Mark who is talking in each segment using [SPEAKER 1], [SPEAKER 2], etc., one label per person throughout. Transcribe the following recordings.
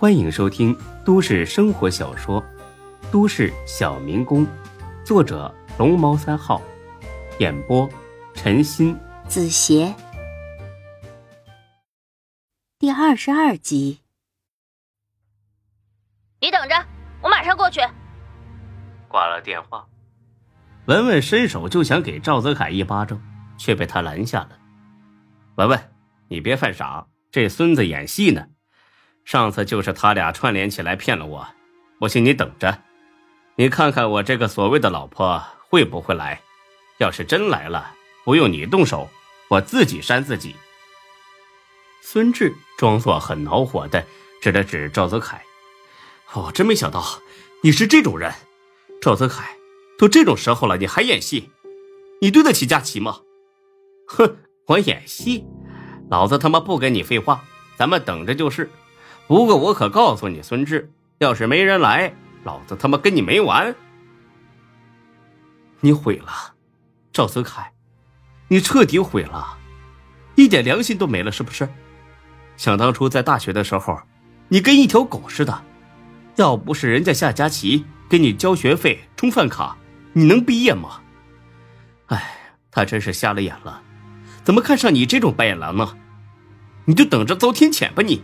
[SPEAKER 1] 欢迎收听都市生活小说《都市小民工》，作者龙猫三号，演播陈鑫、
[SPEAKER 2] 子邪，第二十二集。
[SPEAKER 3] 你等着，我马上过去。
[SPEAKER 1] 挂了电话，文文伸手就想给赵泽凯一巴掌，却被他拦下了。文文，你别犯傻，这孙子演戏呢。上次就是他俩串联起来骗了我，不信你等着，你看看我这个所谓的老婆会不会来？要是真来了，不用你动手，我自己扇自己。孙志装作很恼火的指了指赵泽凯：“我真没想到你是这种人，赵泽凯，都这种时候了，你还演戏？你对得起佳琪吗？”“哼，我演戏，老子他妈不跟你废话，咱们等着就是。”不过我可告诉你，孙志，要是没人来，老子他妈跟你没完！你毁了，赵泽凯，你彻底毁了，一点良心都没了，是不是？想当初在大学的时候，你跟一条狗似的，要不是人家夏佳琪给你交学费、充饭卡，你能毕业吗？哎，他真是瞎了眼了，怎么看上你这种白眼狼呢？你就等着遭天谴吧，你！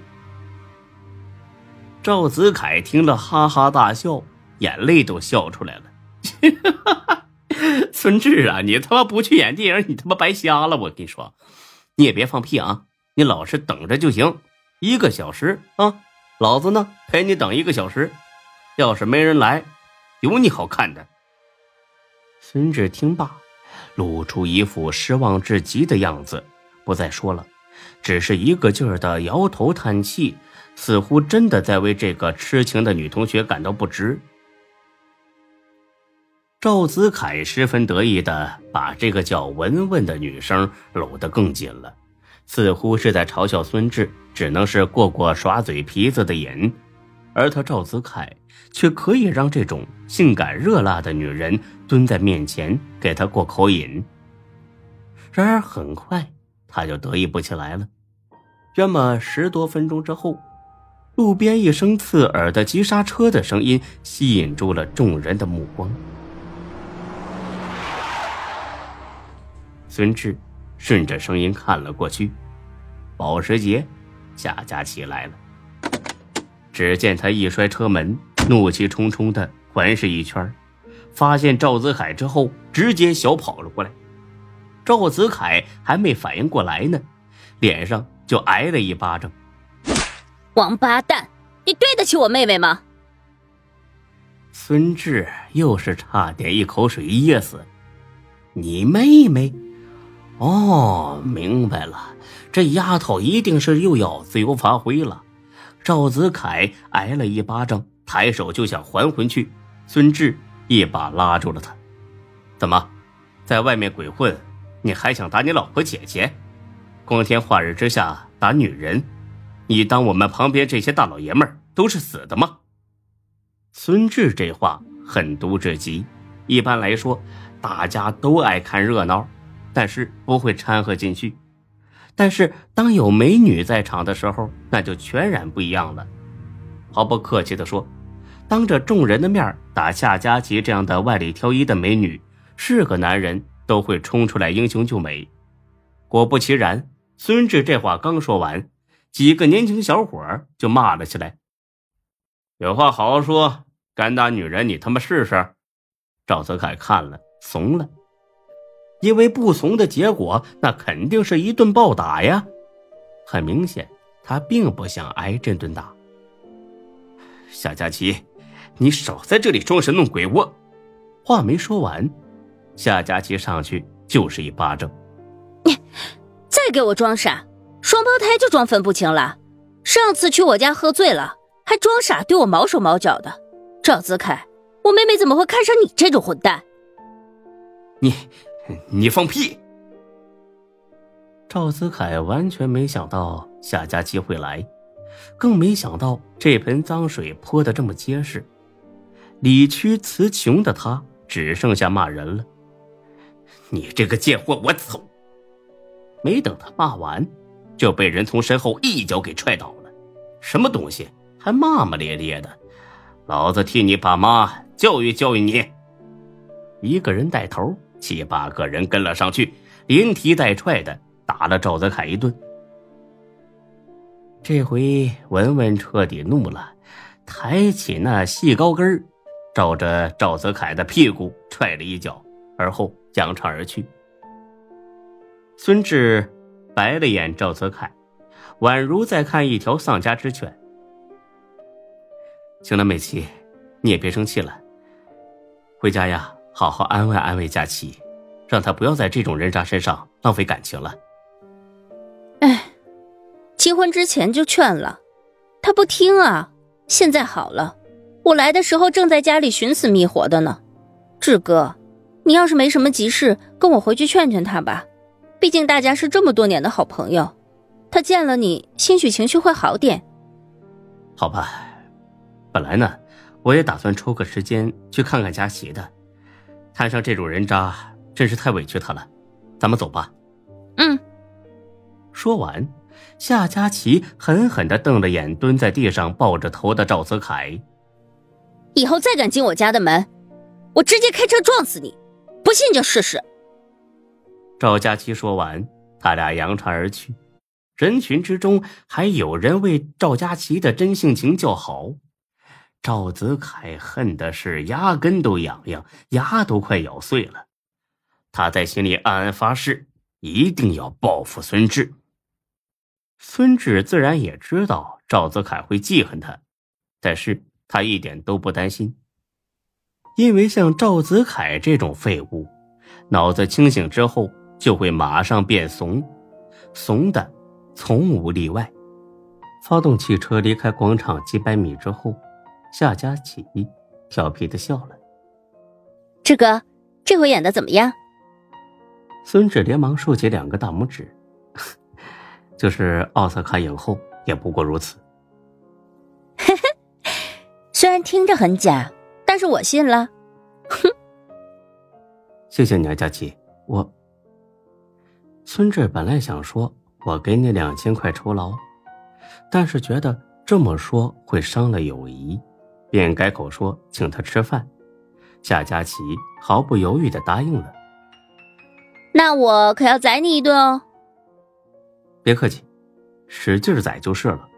[SPEAKER 1] 赵子凯听了，哈哈大笑，眼泪都笑出来了。孙志啊，你他妈不去演电影，你他妈白瞎了！我跟你说，你也别放屁啊，你老实等着就行。一个小时啊，老子呢陪你等一个小时。要是没人来，有你好看的。孙志听罢，露出一副失望至极的样子，不再说了，只是一个劲儿的摇头叹气。似乎真的在为这个痴情的女同学感到不值。赵子凯十分得意的把这个叫文文的女生搂得更紧了，似乎是在嘲笑孙志只能是过过耍嘴皮子的瘾，而他赵子凯却可以让这种性感热辣的女人蹲在面前给他过口瘾。然而很快他就得意不起来了。约么十多分钟之后。路边一声刺耳的急刹车的声音吸引住了众人的目光。孙志顺着声音看了过去，保时捷夏佳琪来了。只见他一摔车门，怒气冲冲的环视一圈，发现赵子凯之后，直接小跑了过来。赵子凯还没反应过来呢，脸上就挨了一巴掌。
[SPEAKER 3] 王八蛋，你对得起我妹妹吗？
[SPEAKER 1] 孙志又是差点一口水噎死。你妹妹？哦，明白了，这丫头一定是又要自由发挥了。赵子凯挨了一巴掌，抬手就想还回去。孙志一把拉住了他。怎么，在外面鬼混，你还想打你老婆姐姐？光天化日之下打女人？你当我们旁边这些大老爷们儿都是死的吗？孙志这话狠毒至极。一般来说，大家都爱看热闹，但是不会掺和进去。但是当有美女在场的时候，那就全然不一样了。毫不客气地说，当着众人的面打夏佳琪这样的万里挑一的美女，是个男人都会冲出来英雄救美。果不其然，孙志这话刚说完。几个年轻小伙就骂了起来：“有话好好说，敢打女人你他妈试试！”赵泽凯看了怂了，因为不怂的结果那肯定是一顿暴打呀。很明显，他并不想挨这顿打。夏佳琪，你少在这里装神弄鬼！我话没说完，夏佳琪上去就是一巴掌。
[SPEAKER 3] 你再给我装傻！双胞胎就装分不清了，上次去我家喝醉了，还装傻对我毛手毛脚的。赵子凯，我妹妹怎么会看上你这种混蛋？
[SPEAKER 1] 你，你放屁！赵子凯完全没想到夏佳琪会来，更没想到这盆脏水泼的这么结实。理屈词穷的他只剩下骂人了：“你这个贱货，我走！”没等他骂完。就被人从身后一脚给踹倒了，什么东西还骂骂咧咧的。老子替你爸妈教育教育你。一个人带头，七八个人跟了上去，连踢带踹的打了赵泽凯一顿。这回文文彻底怒了，抬起那细高跟照着赵泽凯的屁股踹了一脚，而后扬长而去。孙志白了眼赵泽凯，宛如在看一条丧家之犬。行了，美琪，你也别生气了。回家呀，好好安慰安慰佳琪，让他不要在这种人渣身上浪费感情了。
[SPEAKER 3] 哎，结婚之前就劝了，他不听啊。现在好了，我来的时候正在家里寻死觅活的呢。志哥，你要是没什么急事，跟我回去劝劝他吧。毕竟大家是这么多年的好朋友，他见了你，兴许情绪会好点。
[SPEAKER 1] 好吧。本来呢，我也打算抽个时间去看看佳琪的，摊上这种人渣真是太委屈他了。咱们走吧。
[SPEAKER 3] 嗯。
[SPEAKER 1] 说完，夏佳琪狠狠的瞪了眼蹲在地上抱着头的赵泽凯。
[SPEAKER 3] 以后再敢进我家的门，我直接开车撞死你！不信就试试。
[SPEAKER 1] 赵佳琪说完，他俩扬长而去。人群之中还有人为赵佳琪的真性情叫好。赵泽凯恨的是牙根都痒痒，牙都快咬碎了。他在心里暗暗发誓，一定要报复孙志。孙志自然也知道赵泽凯会记恨他，但是他一点都不担心，因为像赵泽凯这种废物，脑子清醒之后就会马上变怂，怂的从无例外。发动汽车离开广场几百米之后。夏佳琪调皮的笑了。
[SPEAKER 3] 志哥，这回演的怎么样？
[SPEAKER 1] 孙志连忙竖起两个大拇指，就是奥斯卡影后也不过如此。
[SPEAKER 3] 虽然听着很假，但是我信了。哼。
[SPEAKER 1] 谢谢你啊，佳琪。我。孙志本来想说我给你两千块酬劳，但是觉得这么说会伤了友谊。便改口说请他吃饭，夏佳琪毫不犹豫的答应了。
[SPEAKER 3] 那我可要宰你一顿哦。
[SPEAKER 1] 别客气，使劲宰就是了。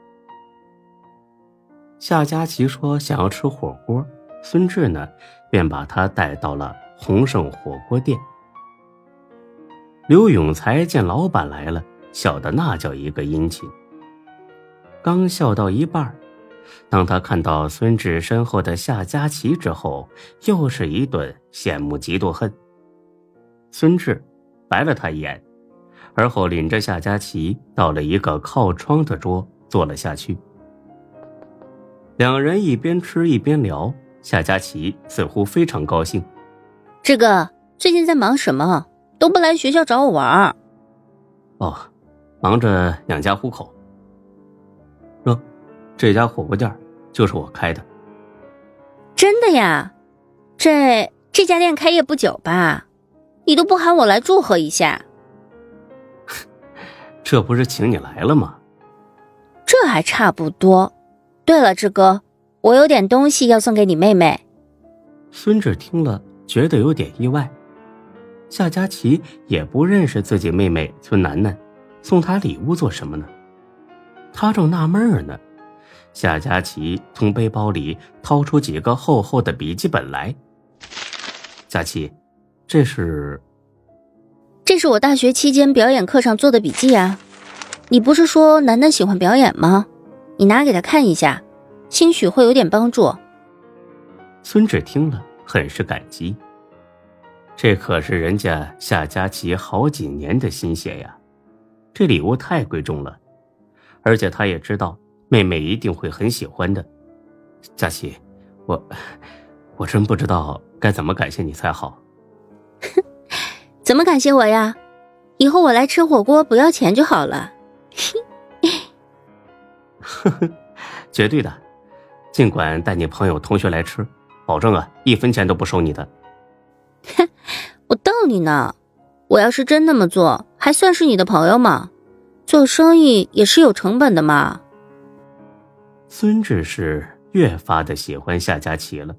[SPEAKER 1] 夏佳琪说想要吃火锅，孙志呢便把他带到了鸿盛火锅店。刘永才见老板来了，笑的那叫一个殷勤。刚笑到一半当他看到孙志身后的夏佳琪之后，又是一顿羡慕嫉妒恨。孙志白了他一眼，而后领着夏佳琪到了一个靠窗的桌坐了下去。两人一边吃一边聊，夏佳琪似乎非常高兴。
[SPEAKER 3] 志哥，最近在忙什么？都不来学校找我玩？
[SPEAKER 1] 哦，忙着养家糊口。这家火锅店就是我开的，
[SPEAKER 3] 真的呀？这这家店开业不久吧？你都不喊我来祝贺一下？
[SPEAKER 1] 这不是请你来了吗？
[SPEAKER 3] 这还差不多。对了，志哥，我有点东西要送给你妹妹。
[SPEAKER 1] 孙志听了，觉得有点意外。夏佳琪也不认识自己妹妹孙楠楠，送她礼物做什么呢？他正纳闷呢。夏佳琪从背包里掏出几个厚厚的笔记本来。佳琪，这是？
[SPEAKER 3] 这是我大学期间表演课上做的笔记啊。你不是说楠楠喜欢表演吗？你拿给他看一下，兴许会有点帮助。
[SPEAKER 1] 孙志听了，很是感激。这可是人家夏佳琪好几年的心血呀，这礼物太贵重了，而且他也知道。妹妹一定会很喜欢的，佳琪，我我真不知道该怎么感谢你才好。
[SPEAKER 3] 怎么感谢我呀？以后我来吃火锅不要钱就好了。
[SPEAKER 1] 呵呵，绝对的，尽管带你朋友同学来吃，保证啊一分钱都不收你的。
[SPEAKER 3] 你呢。我要是真那么做，还算是你的朋友吗？做生意也是有成本的嘛。
[SPEAKER 1] 孙志是越发的喜欢夏佳琪了。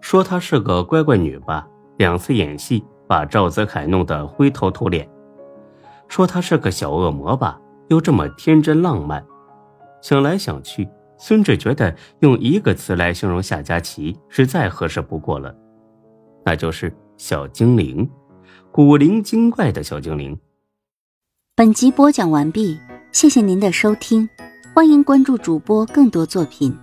[SPEAKER 1] 说她是个乖乖女吧，两次演戏把赵泽凯弄得灰头土脸；说她是个小恶魔吧，又这么天真浪漫。想来想去，孙志觉得用一个词来形容夏佳琪是再合适不过了，那就是小精灵，古灵精怪的小精灵。
[SPEAKER 3] 本集播讲完毕，谢谢您的收听，欢迎关注主播更多作品。